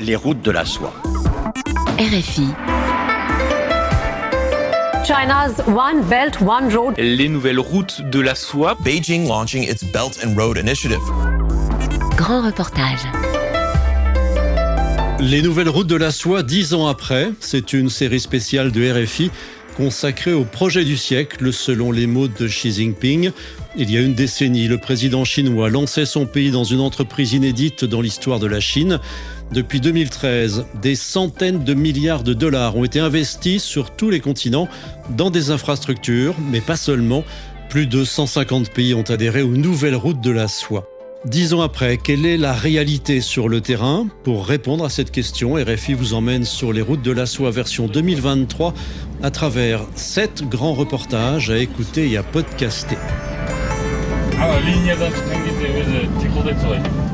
Les routes de la soie. RFI. China's One Belt, One Road. Les nouvelles routes de la soie. Beijing launching its Belt and Road Initiative. Grand reportage. Les nouvelles routes de la soie, dix ans après, c'est une série spéciale de RFI consacrée au projet du siècle, selon les mots de Xi Jinping. Il y a une décennie, le président chinois lançait son pays dans une entreprise inédite dans l'histoire de la Chine. Depuis 2013, des centaines de milliards de dollars ont été investis sur tous les continents dans des infrastructures, mais pas seulement. Plus de 150 pays ont adhéré aux nouvelles routes de la soie. Dix ans après, quelle est la réalité sur le terrain Pour répondre à cette question, RFI vous emmène sur les routes de la soie version 2023 à travers sept grands reportages à écouter et à podcaster.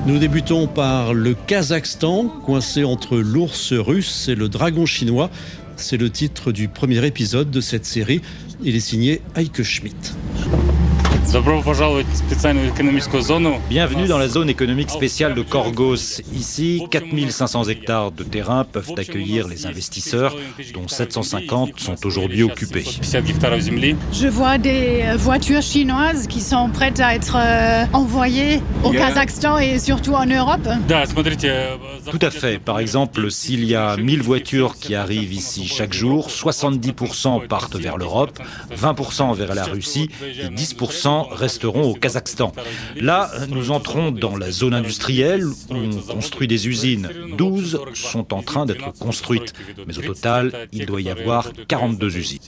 Nous débutons par le Kazakhstan, coincé entre l'ours russe et le dragon chinois. C'est le titre du premier épisode de cette série. Il est signé Heike Schmidt. Bienvenue dans la zone économique spéciale de Korgos. Ici, 4500 hectares de terrain peuvent accueillir les investisseurs, dont 750 sont aujourd'hui occupés. Je vois des voitures chinoises qui sont prêtes à être euh, envoyées au Kazakhstan et surtout en Europe. Tout à fait. Par exemple, s'il y a 1000 voitures qui arrivent ici chaque jour, 70% partent vers l'Europe, 20% vers la Russie et 10% resteront au Kazakhstan. Là, nous entrons dans la zone industrielle où on construit des usines. 12 sont en train d'être construites. Mais au total, il doit y avoir 42 usines.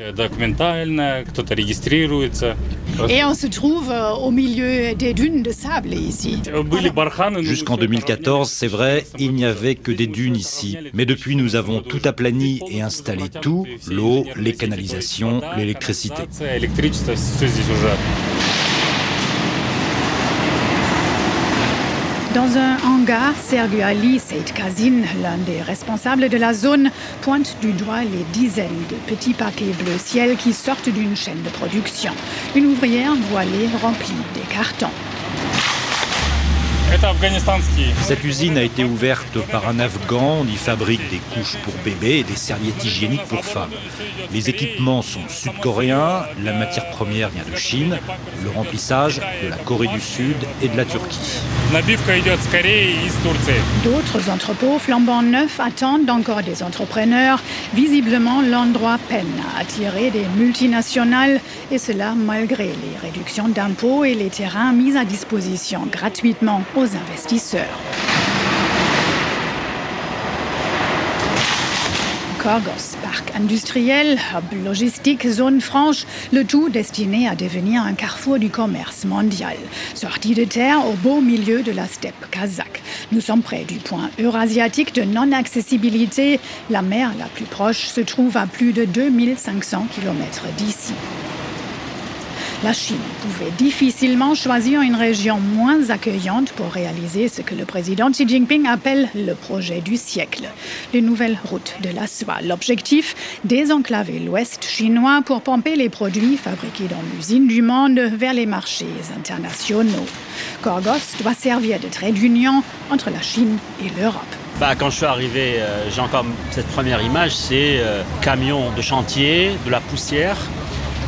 Et on se trouve euh, au milieu des dunes de sable ici. Jusqu'en 2014, c'est vrai, il n'y avait que des dunes ici. Mais depuis, nous avons tout aplani et installé tout, l'eau, les canalisations, l'électricité. Dans un hangar, Sergio Ali Kazin, l'un des responsables de la zone, pointe du doigt les dizaines de petits paquets bleu ciel qui sortent d'une chaîne de production. Une ouvrière voilée remplie des cartons. Cette usine a été ouverte par un Afghan. On y fabrique des couches pour bébés et des serviettes hygiéniques pour femmes. Les équipements sont sud-coréens, la matière première vient de Chine, le remplissage de la Corée du Sud et de la Turquie. D'autres entrepôts flambant neufs attendent encore des entrepreneurs. Visiblement, l'endroit peine à attirer des multinationales et cela malgré les réductions d'impôts et les terrains mis à disposition gratuitement aux investisseurs. Corgos, parc industriel, hub logistique, zone franche, le tout destiné à devenir un carrefour du commerce mondial. Sortie de terre au beau milieu de la steppe kazakh. Nous sommes près du point eurasiatique de non-accessibilité. La mer la plus proche se trouve à plus de 2500 km d'ici. La Chine pouvait difficilement choisir une région moins accueillante pour réaliser ce que le président Xi Jinping appelle le projet du siècle, les nouvelles routes de la soie. L'objectif, désenclaver l'Ouest chinois pour pomper les produits fabriqués dans l'usine du monde vers les marchés internationaux. Korgos doit servir de trait d'union entre la Chine et l'Europe. Bah, quand je suis arrivé, euh, j'ai encore cette première image, c'est euh, camion de chantier, de la poussière,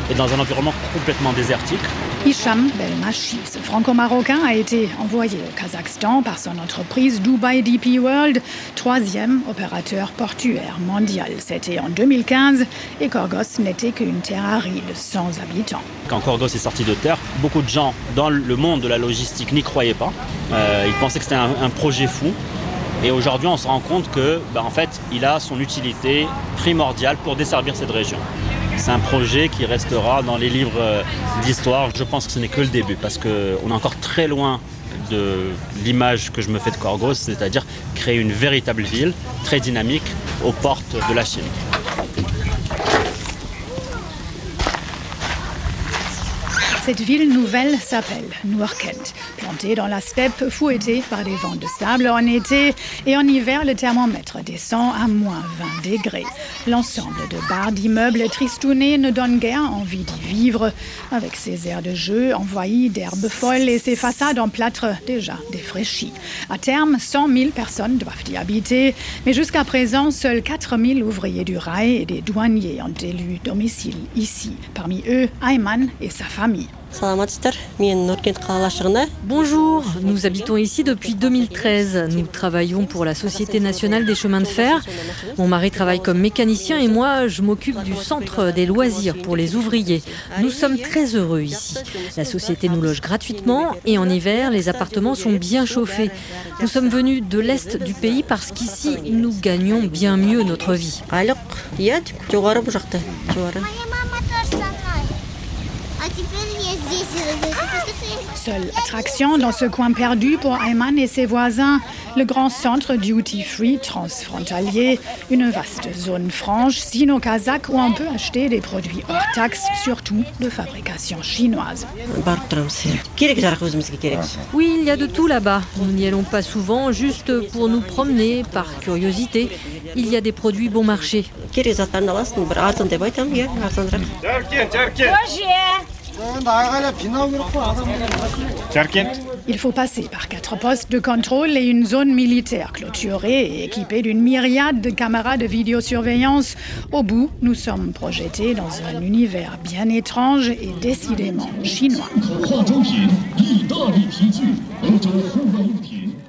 et dans un environnement complètement désertique. Hicham Belmachi, ce franco-marocain, a été envoyé au Kazakhstan par son entreprise Dubai DP World, troisième opérateur portuaire mondial. C'était en 2015 et Korgos n'était qu'une terre aride sans habitants. Quand Korgos est sorti de terre, beaucoup de gens dans le monde de la logistique n'y croyaient pas. Euh, ils pensaient que c'était un, un projet fou. Et aujourd'hui, on se rend compte que, bah, en fait, il a son utilité primordiale pour desservir cette région. C'est un projet qui restera dans les livres euh, d'histoire. Je pense que ce n'est que le début parce qu'on est encore très loin de l'image que je me fais de Korgos, c'est-à-dire créer une véritable ville très dynamique aux portes de la Chine. Cette ville nouvelle s'appelle Nourkent. Plantée dans la steppe, fouettée par des vents de sable en été et en hiver, le thermomètre descend à moins 20 degrés. L'ensemble de bars d'immeubles tristounés ne donne guère envie d'y vivre, avec ses aires de jeu envahies d'herbes folles et ses façades en plâtre déjà défraîchies. À terme, 100 000 personnes doivent y habiter, mais jusqu'à présent, seuls 4 000 ouvriers du rail et des douaniers ont élu domicile ici. Parmi eux, Ayman et sa famille. Bonjour, nous habitons ici depuis 2013. Nous travaillons pour la Société nationale des chemins de fer. Mon mari travaille comme mécanicien et moi, je m'occupe du centre des loisirs pour les ouvriers. Nous sommes très heureux ici. La société nous loge gratuitement et en hiver, les appartements sont bien chauffés. Nous sommes venus de l'Est du pays parce qu'ici, nous gagnons bien mieux notre vie. Seule attraction dans ce coin perdu pour Ayman et ses voisins, le grand centre duty free transfrontalier, une vaste zone franche sino-kazakh où on peut acheter des produits hors taxes, surtout de fabrication chinoise. Oui, il y a de tout là-bas. Nous n'y allons pas souvent, juste pour nous promener, par curiosité. Il y a des produits bon marché. Il faut passer par quatre postes de contrôle et une zone militaire clôturée et équipée d'une myriade de caméras de vidéosurveillance. Au bout, nous sommes projetés dans un univers bien étrange et décidément chinois.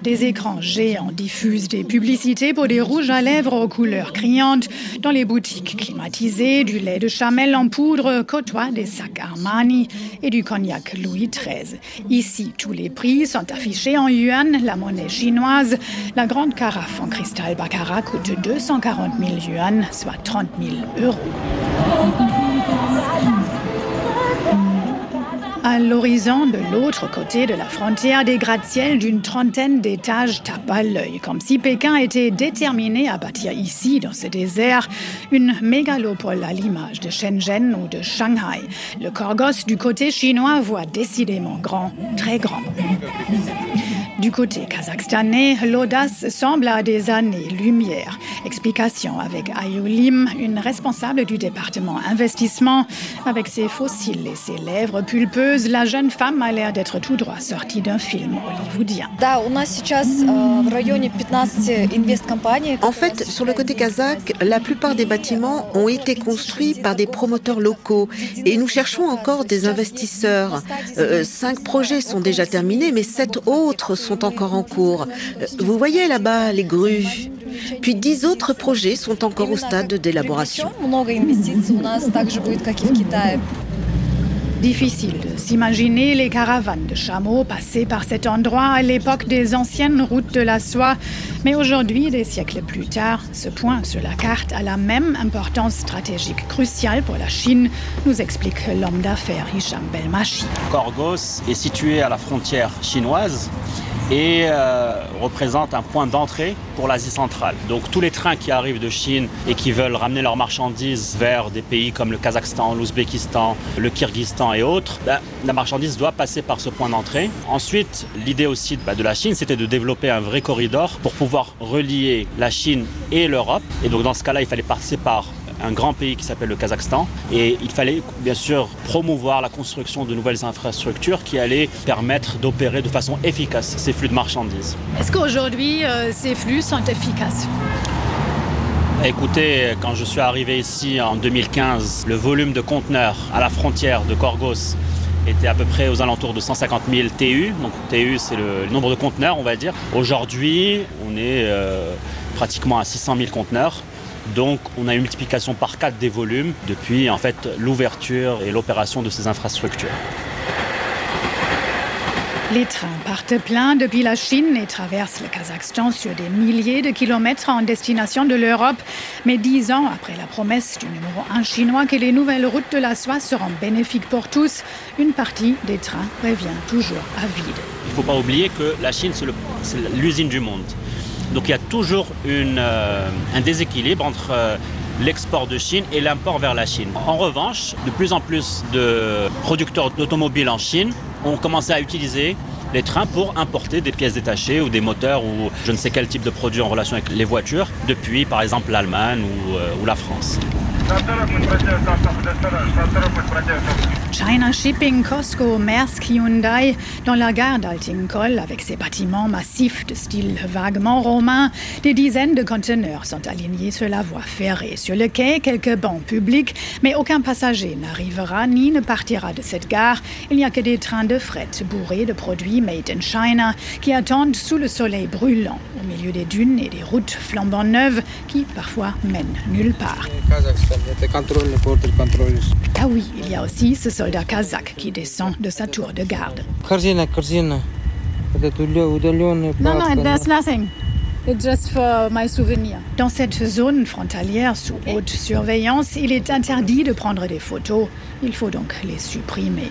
Des écrans géants diffusent des publicités pour des rouges à lèvres aux couleurs criantes. Dans les boutiques climatisées, du lait de chamel en poudre côtoie des sacs Armani et du cognac Louis XIII. Ici, tous les prix sont affichés en yuan, la monnaie chinoise. La grande carafe en cristal baccarat coûte 240 000 yuan, soit 30 000 euros. À l'horizon, de l'autre côté de la frontière, des gratte-ciels d'une trentaine d'étages tapent à l'œil, comme si Pékin était déterminé à bâtir ici, dans ce désert, une mégalopole à l'image de Shenzhen ou de Shanghai. Le Corgos du côté chinois voit décidément grand, très grand. Du côté kazakhstanais, l'audace semble à des années-lumière. Explication avec Ayu Lim, une responsable du département investissement. Avec ses fossiles et ses lèvres pulpeuses, la jeune femme a l'air d'être tout droit sortie d'un film hollywoodien. En fait, sur le côté kazakh, la plupart des bâtiments ont été construits par des promoteurs locaux et nous cherchons encore des investisseurs. Euh, cinq projets sont déjà terminés, mais sept autres sont sont encore en cours. Vous voyez là-bas les grues. Puis dix autres projets sont encore au stade d'élaboration. Difficile de s'imaginer les caravanes de chameaux passer par cet endroit à l'époque des anciennes routes de la soie. Mais aujourd'hui, des siècles plus tard, ce point sur la carte a la même importance stratégique cruciale pour la Chine, nous explique l'homme d'affaires Hicham Belmachi. Korgos est situé à la frontière chinoise et euh, représente un point d'entrée pour l'Asie centrale. Donc tous les trains qui arrivent de Chine et qui veulent ramener leurs marchandises vers des pays comme le Kazakhstan, l'Ouzbékistan, le Kyrgyzstan et autres, bah, la marchandise doit passer par ce point d'entrée. Ensuite, l'idée aussi bah, de la Chine, c'était de développer un vrai corridor pour pouvoir relier la Chine et l'Europe. Et donc dans ce cas-là, il fallait passer par un grand pays qui s'appelle le Kazakhstan. Et il fallait bien sûr promouvoir la construction de nouvelles infrastructures qui allaient permettre d'opérer de façon efficace ces flux de marchandises. Est-ce qu'aujourd'hui, euh, ces flux sont efficaces? Écoutez, quand je suis arrivé ici en 2015, le volume de conteneurs à la frontière de Korgos était à peu près aux alentours de 150 000 TU. Donc TU, c'est le nombre de conteneurs, on va dire. Aujourd'hui, on est euh, pratiquement à 600 000 conteneurs. Donc on a une multiplication par 4 des volumes depuis en fait l'ouverture et l'opération de ces infrastructures. Les trains partent pleins depuis la Chine et traversent le Kazakhstan sur des milliers de kilomètres en destination de l'Europe. Mais dix ans après la promesse du numéro un chinois que les nouvelles routes de la soie seront bénéfiques pour tous, une partie des trains revient toujours à vide. Il ne faut pas oublier que la Chine, c'est l'usine du monde. Donc il y a toujours euh, un déséquilibre entre euh, l'export de Chine et l'import vers la Chine. En revanche, de plus en plus de producteurs d'automobiles en Chine ont commencé à utiliser les trains pour importer des pièces détachées ou des moteurs ou je ne sais quel type de produit en relation avec les voitures depuis par exemple l'Allemagne ou, euh, ou la France. China Shipping, Costco, Maersk, Hyundai, dans la gare d'Altingol, avec ses bâtiments massifs de style vaguement romain, des dizaines de conteneurs sont alignés sur la voie ferrée. Sur le quai, quelques bancs publics, mais aucun passager n'arrivera ni ne partira de cette gare. Il n'y a que des trains de fret bourrés de produits made in China qui attendent sous le soleil brûlant, au milieu des dunes et des routes flambant neuves qui parfois mènent nulle part. Ah oui, il y a aussi ce soldat kazakh qui descend de sa tour de garde. Non, non, there's nothing. It's just for my souvenir. Dans cette zone frontalière sous haute surveillance, il est interdit de prendre des photos. Il faut donc les supprimer.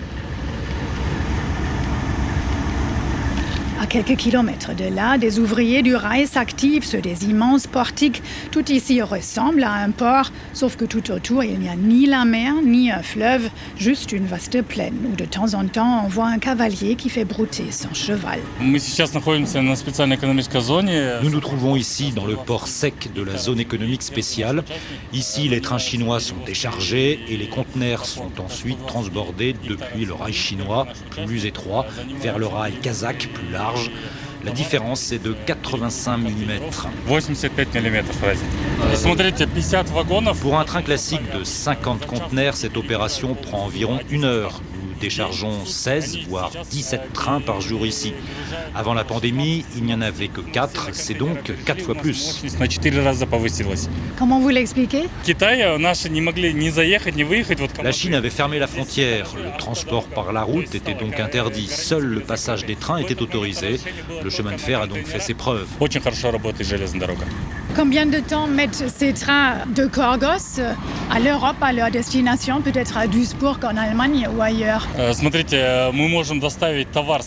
À quelques kilomètres de là, des ouvriers du rail s'activent sur des immenses portiques. Tout ici ressemble à un port, sauf que tout autour, il n'y a ni la mer, ni un fleuve, juste une vaste plaine où de temps en temps, on voit un cavalier qui fait brouter son cheval. Nous nous trouvons ici dans le port sec de la zone économique spéciale. Ici, les trains chinois sont déchargés et les conteneurs sont ensuite transbordés depuis le rail chinois, plus étroit, vers le rail kazakh, plus large la différence c'est de 85 mm. 85 mm. Pour un train classique de 50 conteneurs, cette opération prend environ une heure déchargeons 16 voire 17 trains par jour ici. Avant la pandémie, il n'y en avait que 4, c'est donc 4 fois plus. Comment vous l'expliquez? La Chine avait fermé la frontière, le transport par la route était donc interdit, seul le passage des trains était autorisé, le chemin de fer a donc fait ses preuves. Combien de temps mettent ces trains de Korgos à l'Europe, à leur destination, peut-être à Duisburg en Allemagne ou ailleurs?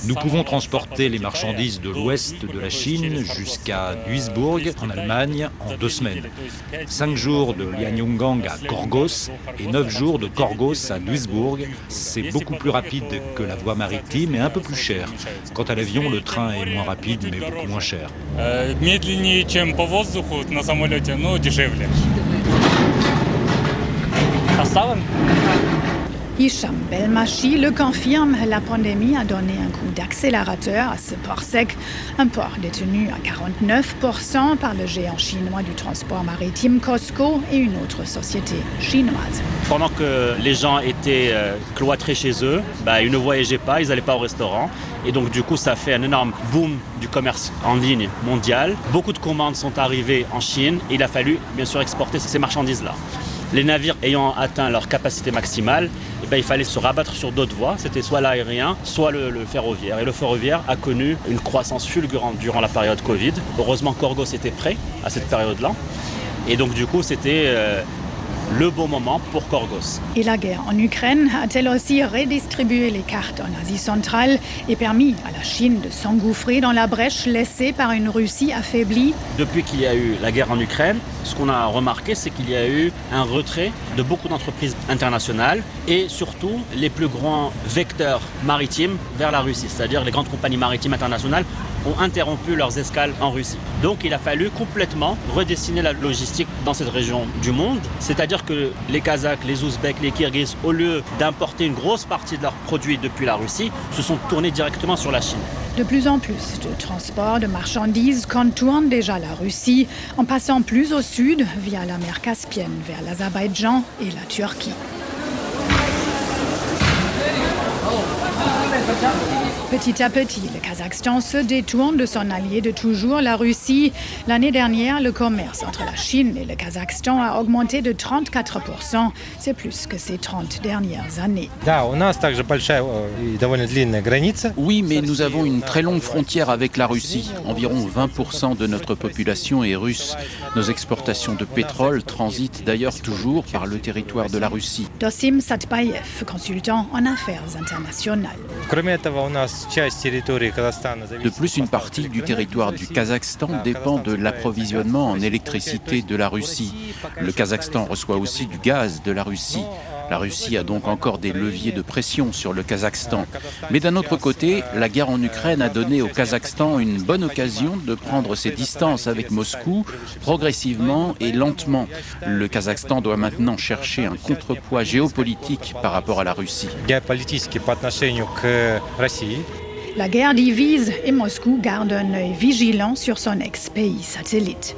Nous pouvons transporter les marchandises de l'ouest de la Chine jusqu'à Duisburg en Allemagne en deux semaines. Cinq jours de Lianyungang à Korgos et neuf jours de Korgos à Duisburg. C'est beaucoup plus rapide que la voie maritime et un peu plus cher. Quant à l'avion, le train est moins rapide mais beaucoup moins cher. На самолете, но дешевле. Поставим? Hicham Belmachi le confirme, la pandémie a donné un coup d'accélérateur à ce port sec, un port détenu à 49% par le géant chinois du transport maritime Costco et une autre société chinoise. Pendant que les gens étaient euh, cloîtrés chez eux, bah, ils ne voyageaient pas, ils n'allaient pas au restaurant. Et donc du coup, ça fait un énorme boom du commerce en ligne mondial. Beaucoup de commandes sont arrivées en Chine et il a fallu bien sûr exporter ces marchandises-là. Les navires ayant atteint leur capacité maximale, eh ben, il fallait se rabattre sur d'autres voies. C'était soit l'aérien, soit le, le, ferroviaire. Et le ferroviaire a connu une croissance fulgurante durant la période Covid. Heureusement, Corgos était prêt à cette période-là. Et donc du coup, c'était euh, le bon moment pour Korgos. Et la guerre en Ukraine a-t-elle aussi redistribué les cartes en Asie centrale et permis à la Chine de s'engouffrer dans la brèche laissée par une Russie affaiblie? Depuis qu'il y a eu la guerre en Ukraine, ce qu'on a remarqué, c'est qu'il y a eu un retrait de beaucoup d'entreprises internationales et surtout les plus grands vecteurs maritimes vers la Russie, c'est-à-dire les grandes compagnies maritimes internationales ont interrompu leurs escales en Russie. Donc il a fallu complètement redessiner la logistique dans cette région du monde, c'est-à-dire que les Kazakhs, les Ouzbeks, les Kirghizes, au lieu d'importer une grosse partie de leurs produits depuis la Russie, se sont tournés directement sur la Chine. De plus en plus de transports de marchandises contournent déjà la Russie en passant plus au sud via la mer Caspienne vers l'Azerbaïdjan et la Turquie. Petit à petit, le Kazakhstan se détourne de son allié de toujours, la Russie. L'année dernière, le commerce entre la Chine et le Kazakhstan a augmenté de 34%. C'est plus que ces 30 dernières années. Oui, mais nous avons une très longue frontière avec la Russie. Environ 20% de notre population est russe. Nos exportations de pétrole transitent d'ailleurs toujours par le territoire de la Russie. Dosim Satbayev, consultant en affaires internationales. De plus, une partie du territoire du Kazakhstan dépend de l'approvisionnement en électricité de la Russie. Le Kazakhstan reçoit aussi du gaz de la Russie. La Russie a donc encore des leviers de pression sur le Kazakhstan. Mais d'un autre côté, la guerre en Ukraine a donné au Kazakhstan une bonne occasion de prendre ses distances avec Moscou progressivement et lentement. Le Kazakhstan doit maintenant chercher un contrepoids géopolitique par rapport à la Russie. La guerre divise et Moscou garde un œil vigilant sur son ex-pays satellite.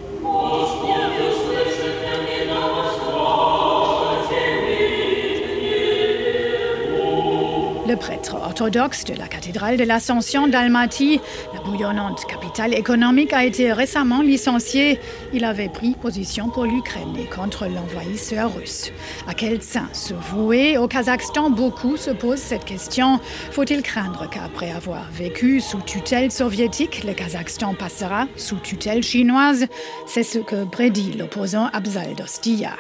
Le prêtre orthodoxe de la cathédrale de l'Ascension d'Almaty, la bouillonnante capitale économique, a été récemment licencié. Il avait pris position pour l'Ukraine et contre l'envahisseur russe. À quel sein se vouer? Au Kazakhstan, beaucoup se posent cette question. Faut-il craindre qu'après avoir vécu sous tutelle soviétique, le Kazakhstan passera sous tutelle chinoise? C'est ce que prédit l'opposant Abzal Dostiyar.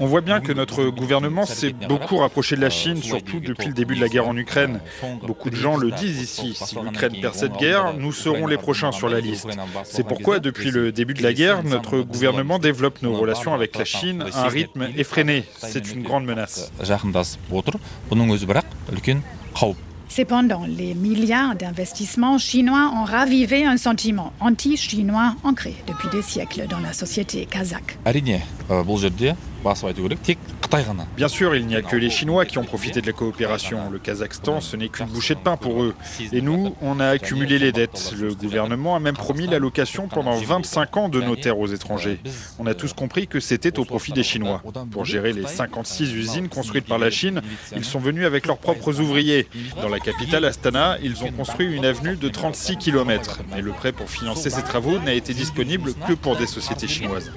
On voit bien que notre gouvernement s'est beaucoup rapproché de la Chine, surtout depuis le début de la guerre en Ukraine. Beaucoup de gens le disent ici. Si l'Ukraine perd cette guerre, nous serons les prochains sur la liste. C'est pourquoi, depuis le début de la guerre, notre gouvernement développe nos relations avec la Chine à un rythme effréné. C'est une grande menace. Cependant, les milliards d'investissements chinois ont ravivé un sentiment anti-chinois ancré depuis des siècles dans la société kazakh. Bien sûr, il n'y a que les Chinois qui ont profité de la coopération. Le Kazakhstan, ce n'est qu'une bouchée de pain pour eux. Et nous, on a accumulé les dettes. Le gouvernement a même promis l'allocation pendant 25 ans de nos terres aux étrangers. On a tous compris que c'était au profit des Chinois. Pour gérer les 56 usines construites par la Chine, ils sont venus avec leurs propres ouvriers. Dans la capitale Astana, ils ont construit une avenue de 36 km. Mais le prêt pour financer ces travaux n'a été disponible que pour des sociétés chinoises.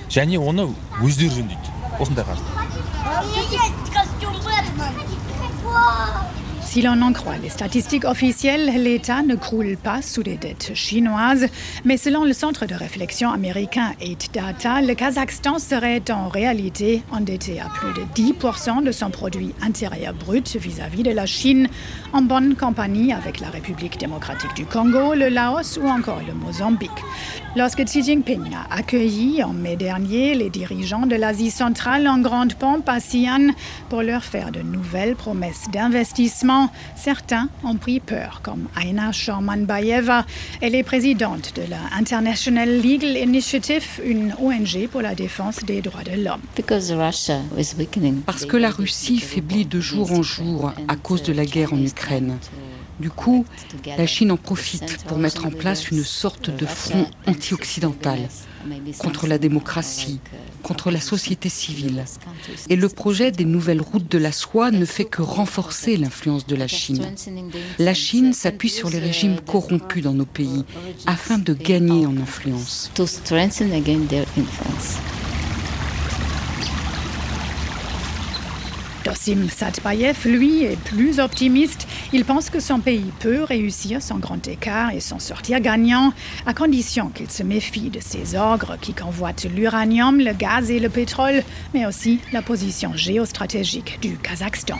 Si l'on en croit les statistiques officielles, l'État ne croule pas sous les dettes chinoises, mais selon le centre de réflexion américain 8 Data, le Kazakhstan serait en réalité endetté à plus de 10% de son produit intérieur brut vis-à-vis de la Chine, en bonne compagnie avec la République démocratique du Congo, le Laos ou encore le Mozambique. Lorsque Xi Jinping a accueilli en mai dernier les dirigeants de l'Asie centrale en grande pompe à Xi'an pour leur faire de nouvelles promesses d'investissement, certains ont pris peur, comme Aina Sharmanbayeva. Elle est présidente de la International Legal Initiative, une ONG pour la défense des droits de l'homme. Parce que la Russie faiblit de jour en jour à cause de la guerre en Ukraine. Du coup, la Chine en profite pour mettre en place une sorte de front anti-occidental contre la démocratie, contre la société civile. Et le projet des nouvelles routes de la soie ne fait que renforcer l'influence de la Chine. La Chine s'appuie sur les régimes corrompus dans nos pays afin de gagner en influence. Dosim Satbayev, lui, est plus optimiste. Il pense que son pays peut réussir son grand écart et s'en sortir gagnant, à condition qu'il se méfie de ces ogres qui convoitent l'uranium, le gaz et le pétrole, mais aussi la position géostratégique du Kazakhstan.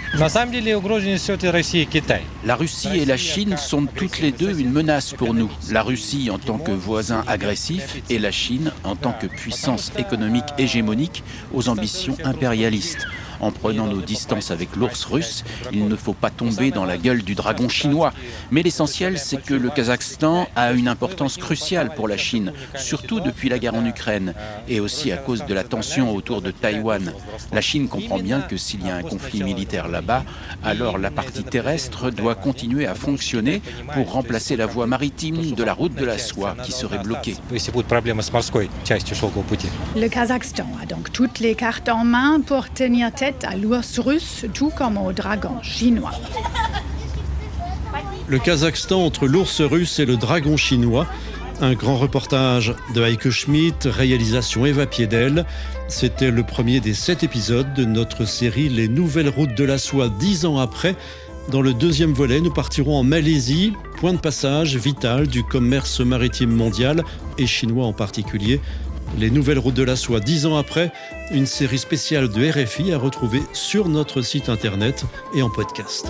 La Russie et la Chine sont toutes les deux une menace pour nous. La Russie en tant que voisin agressif et la Chine en tant que puissance économique hégémonique aux ambitions impérialistes. En prenant nos distances avec l'ours russe, il ne faut pas tomber dans la gueule du dragon chinois. Mais l'essentiel, c'est que le Kazakhstan a une importance cruciale pour la Chine, surtout depuis la guerre en Ukraine, et aussi à cause de la tension autour de Taïwan. La Chine comprend bien que s'il y a un conflit militaire là-bas, alors la partie terrestre doit continuer à fonctionner pour remplacer la voie maritime de la route de la soie qui serait bloquée. Le Kazakhstan a donc toutes les cartes en main pour tenir à l'ours russe, tout comme au dragon chinois. Le Kazakhstan entre l'ours russe et le dragon chinois. Un grand reportage de Heike Schmidt, réalisation Eva Piedel. C'était le premier des sept épisodes de notre série Les Nouvelles Routes de la Soie dix ans après. Dans le deuxième volet, nous partirons en Malaisie, point de passage vital du commerce maritime mondial et chinois en particulier. Les nouvelles routes de la soie dix ans après, une série spéciale de RFI à retrouver sur notre site internet et en podcast.